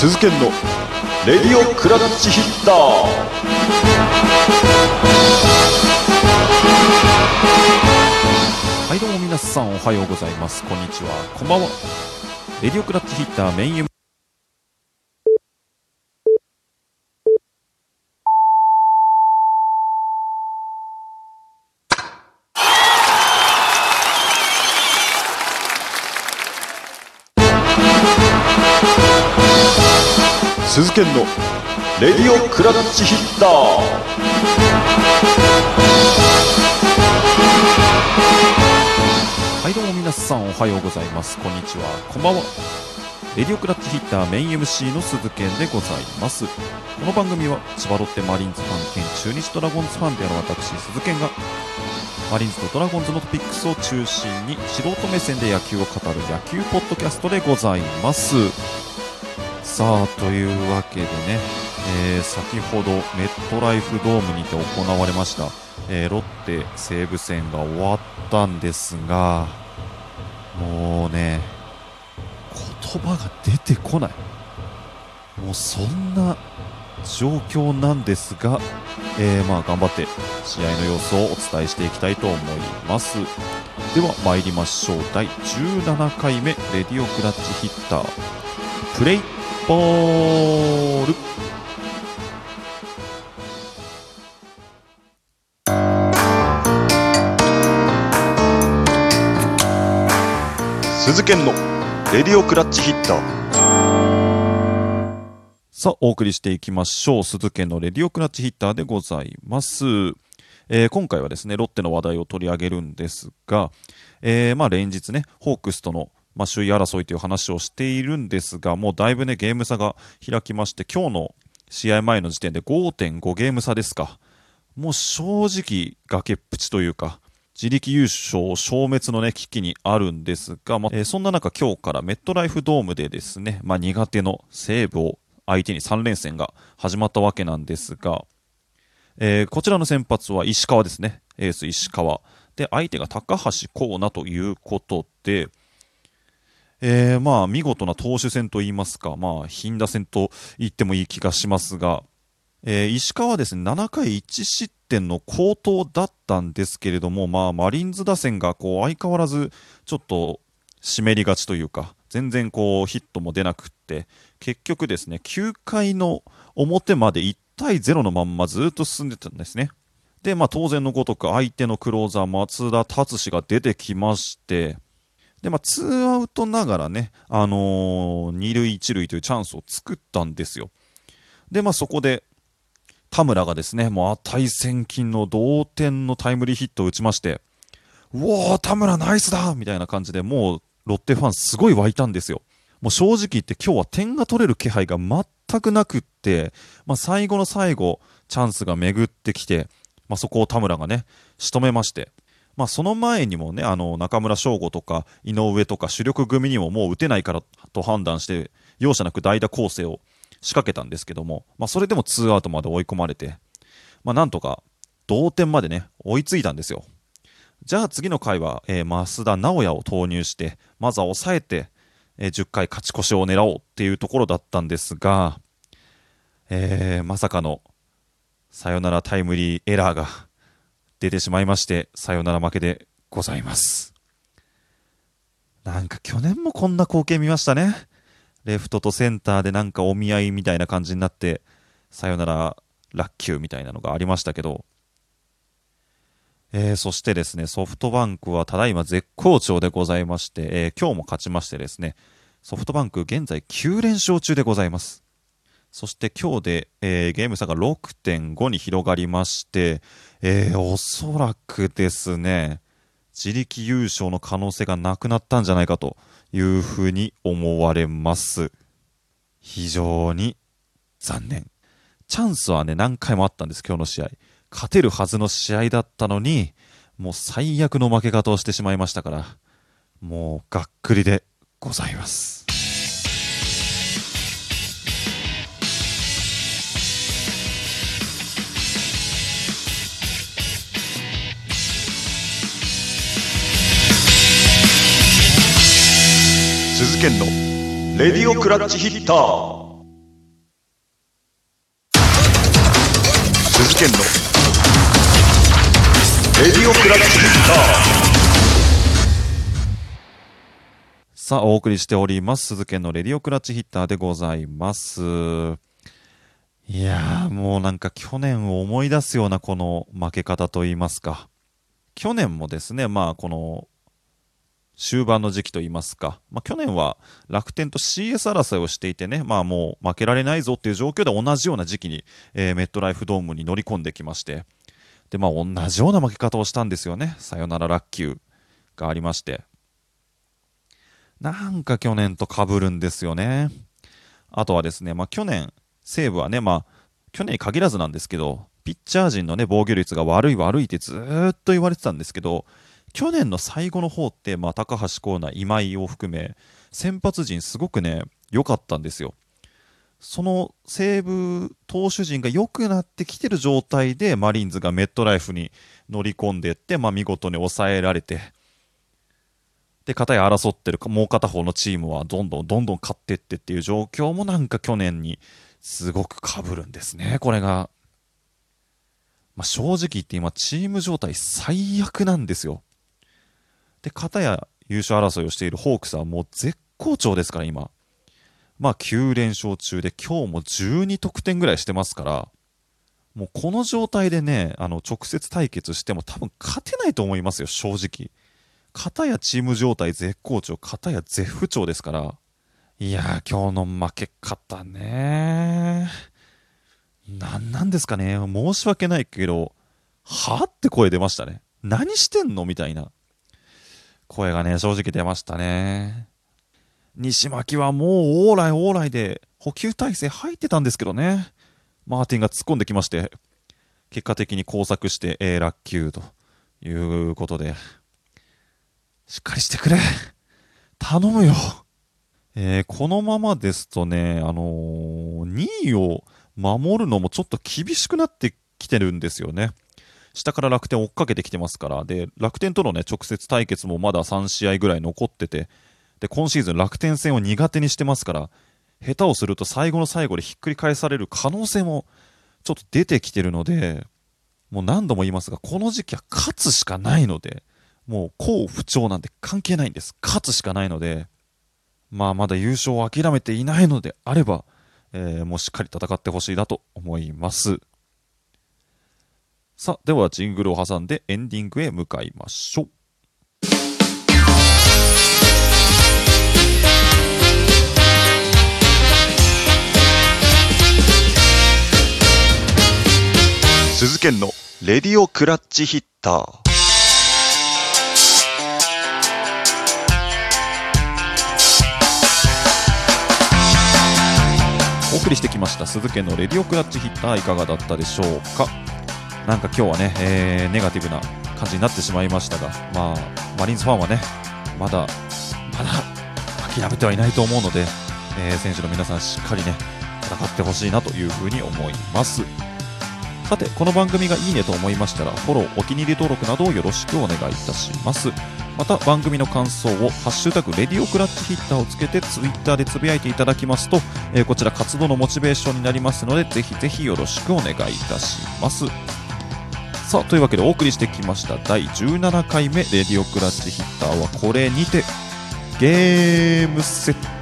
鈴研の。レディオクラッチヒッター。はいどうも皆さんおはようございます。こんにちは。こんばんは。レディオクラッチヒッターメイン鈴研の。レディオクラッチヒッター。はいどうも皆さんおはようございます。こんにちは。こんばんは。レディオクラッチヒッターメイン MC の鈴健でございます。この番組は千葉ロッテマリーンズファン兼中日ドラゴンズファンである私鈴健がマリンズとドラゴンズのトピックスを中心に素人目線で野球を語る野球ポッドキャストでございます。さあというわけでね、えー先ほどメットライフドームにて行われました、えーロッテ西武戦が終わったんですがもうね言葉が出てこない。もうそんな状況なんですが、えーまあ頑張って試合の様子をお伝えしていきたいと思います。では参りましょう。第17回目レディオクラッチヒッター。プレイボール鈴研のレディオクラッチヒッターさあ、お送りしていきましょう。鈴研のレディオクラッチヒッターでございます。えー今回はですね、ロッテの話題を取り上げるんですが、えーまあ連日ね、ホークスとの、まあ、首位争いという話をしているんですが、もうだいぶね、ゲーム差が開きまして、今日の試合前の時点で5.5ゲーム差ですか。もう正直崖っぷちというか、自力優勝消滅のね、危機にあるんですが、まあえーそんな中今日からメットライフドームでですね、まあ苦手の西武を相手に3連戦が始まったわけなんですが、えーこちらの先発は石川ですね。エース石川。で、相手が高橋光成ということで、えーまあ、見事な投手戦といいますか、まあ、頻打戦と言ってもいい気がしますが、えー石川はですね、7回1失点の好投だったんですけれども、まあ、マリンズ打線がこう相変わらずちょっと湿りがちというか、全然こうヒットも出なくって、結局ですね、9回の表まで1対0のまんまずっと進んでたんですね。で、まあ当然のごとく相手のクローザー松田達志が出てきまして、で、まあ、ツーアウトながらね、あのー二塁一塁というチャンスを作ったんですよ。で、まあ、そこで、田村がですね、もう値千金の同点のタイムリーヒットを打ちまして、うおー、田村ナイスだみたいな感じでもう、ロッテファンすごい湧いたんですよ。もう正直言って今日は点が取れる気配が全くなくって、まあ、最後の最後、チャンスが巡ってきて、まあ、そこを田村がね、仕留めまして、まあ、その前にもね、あの、中村翔吾とか井上とか主力組にももう打てないからと判断して、容赦なく代打攻勢を仕掛けたんですけども、まあ、それでもツーアウトまで追い込まれて、まあ、なんとか同点までね、追いついたんですよ。じゃあ次の回は、えー増田直也を投入して、まずは抑えて、えー10回勝ち越しを狙おうっていうところだったんですが、えーまさかのサヨナラタイムリーエラーが出てしまいまして、サヨナラ負けでございます。なんか去年もこんな光景見ましたね。レフトとセンターでなんかお見合いみたいな感じになって、サヨナラ落球みたいなのがありましたけど、えーそしてですね、ソフトバンクはただいま絶好調でございまして、えー今日も勝ちましてですね、ソフトバンク現在9連勝中でございます。そして今日で、えーゲーム差が6.5に広がりまして、えーおそらくですね、自力優勝の可能性がなくなったんじゃないかというふうに思われます。非常に残念。チャンスはね、何回もあったんです、今日の試合。勝てるはずの試合だったのに、もう最悪の負け方をしてしまいましたから、もうがっくりでございます。剣験のレディオクラッチヒッター。鈴研の。レディオクラッチヒッター。さあお送りしております。鈴研のレディオクラッチヒッターでございます。いやもうなんか去年を思い出すようなこの負け方といいますか。去年もですねまあこの終盤の時期といいますか、まあ去年は楽天と CS 争いをしていてね、まあもう負けられないぞっていう状況で同じような時期に、えーメットライフドームに乗り込んできまして、で、まあ同じような負け方をしたんですよね。さよならラッキュがありまして。なんか去年と被るんですよね。あとはですね、まあ去年、西武はね、まあ去年に限らずなんですけど、ピッチャー陣のね、防御率が悪い悪いってずっと言われてたんですけど、去年の最後の方って、まあ高橋光成、今井を含め、先発陣すごくね、良かったんですよ。その西武投手陣が良くなってきてる状態で、マリンズがメットライフに乗り込んでいって、まあ見事に抑えられて、で、片や争ってるもう片方のチームはどんどんどんどん勝っていってっていう状況もなんか去年にすごく被るんですね、これが。まあ、正直言って今チーム状態最悪なんですよ。で、片や優勝争いをしているホークスはもう絶好調ですから今。まあ9連勝中で今日も12得点ぐらいしてますから、もうこの状態でね、あの直接対決しても多分勝てないと思いますよ、正直。片やチーム状態絶好調、片や絶不調ですから。いやー、今日の負け方ねなんなんですかね申し訳ないけど、はって声出ましたね。何してんの？みたいな。声がね、正直出ましたね。西巻はもうオーライオーライで補給体制入ってたんですけどね。マーティンが突っ込んできまして、結果的に工作して、えー、落球ということで、しっかりしてくれ。頼むよ。えーこのままですとね、あのー2位を守るのもちょっと厳しくなってきてるんですよね。下から楽天追っかけてきてますから、で、楽天とのね、直接対決もまだ3試合ぐらい残ってて、で、今シーズン楽天戦を苦手にしてますから、下手をすると最後の最後でひっくり返される可能性もちょっと出てきてるので、もう何度も言いますが、この時期は勝つしかないので、もう好不調なんて関係ないんです。勝つしかないので、まあまだ優勝を諦めていないのであれば、えーもうしっかり戦ってほしいなと思います。さあ、ではジングルを挟んでエンディングへ向かいましょう。鈴研のレディオクラッチヒッターお送りしてきました鈴家のレディオクラッチヒッターいかがだったでしょうか？なんか今日はね、えーネガティブな感じになってしまいましたが、まあ、マリンズファンはね、まだ、まだ諦めてはいないと思うので、えー選手の皆さんしっかりね、戦ってほしいなというふうに思います。さて、この番組がいいねと思いましたら、フォロー、お気に入り登録などをよろしくお願いいたします。また、番組の感想を、ハッシュタグ、レディオクラッチヒッターをつけて、ツイッターでつぶやいていただきますと、えーこちら活動のモチベーションになりますので、ぜひぜひよろしくお願いいたします。さあ、というわけでお送りしてきました。第17回目、レディオクラッチヒッターはこれにて、ゲームセット。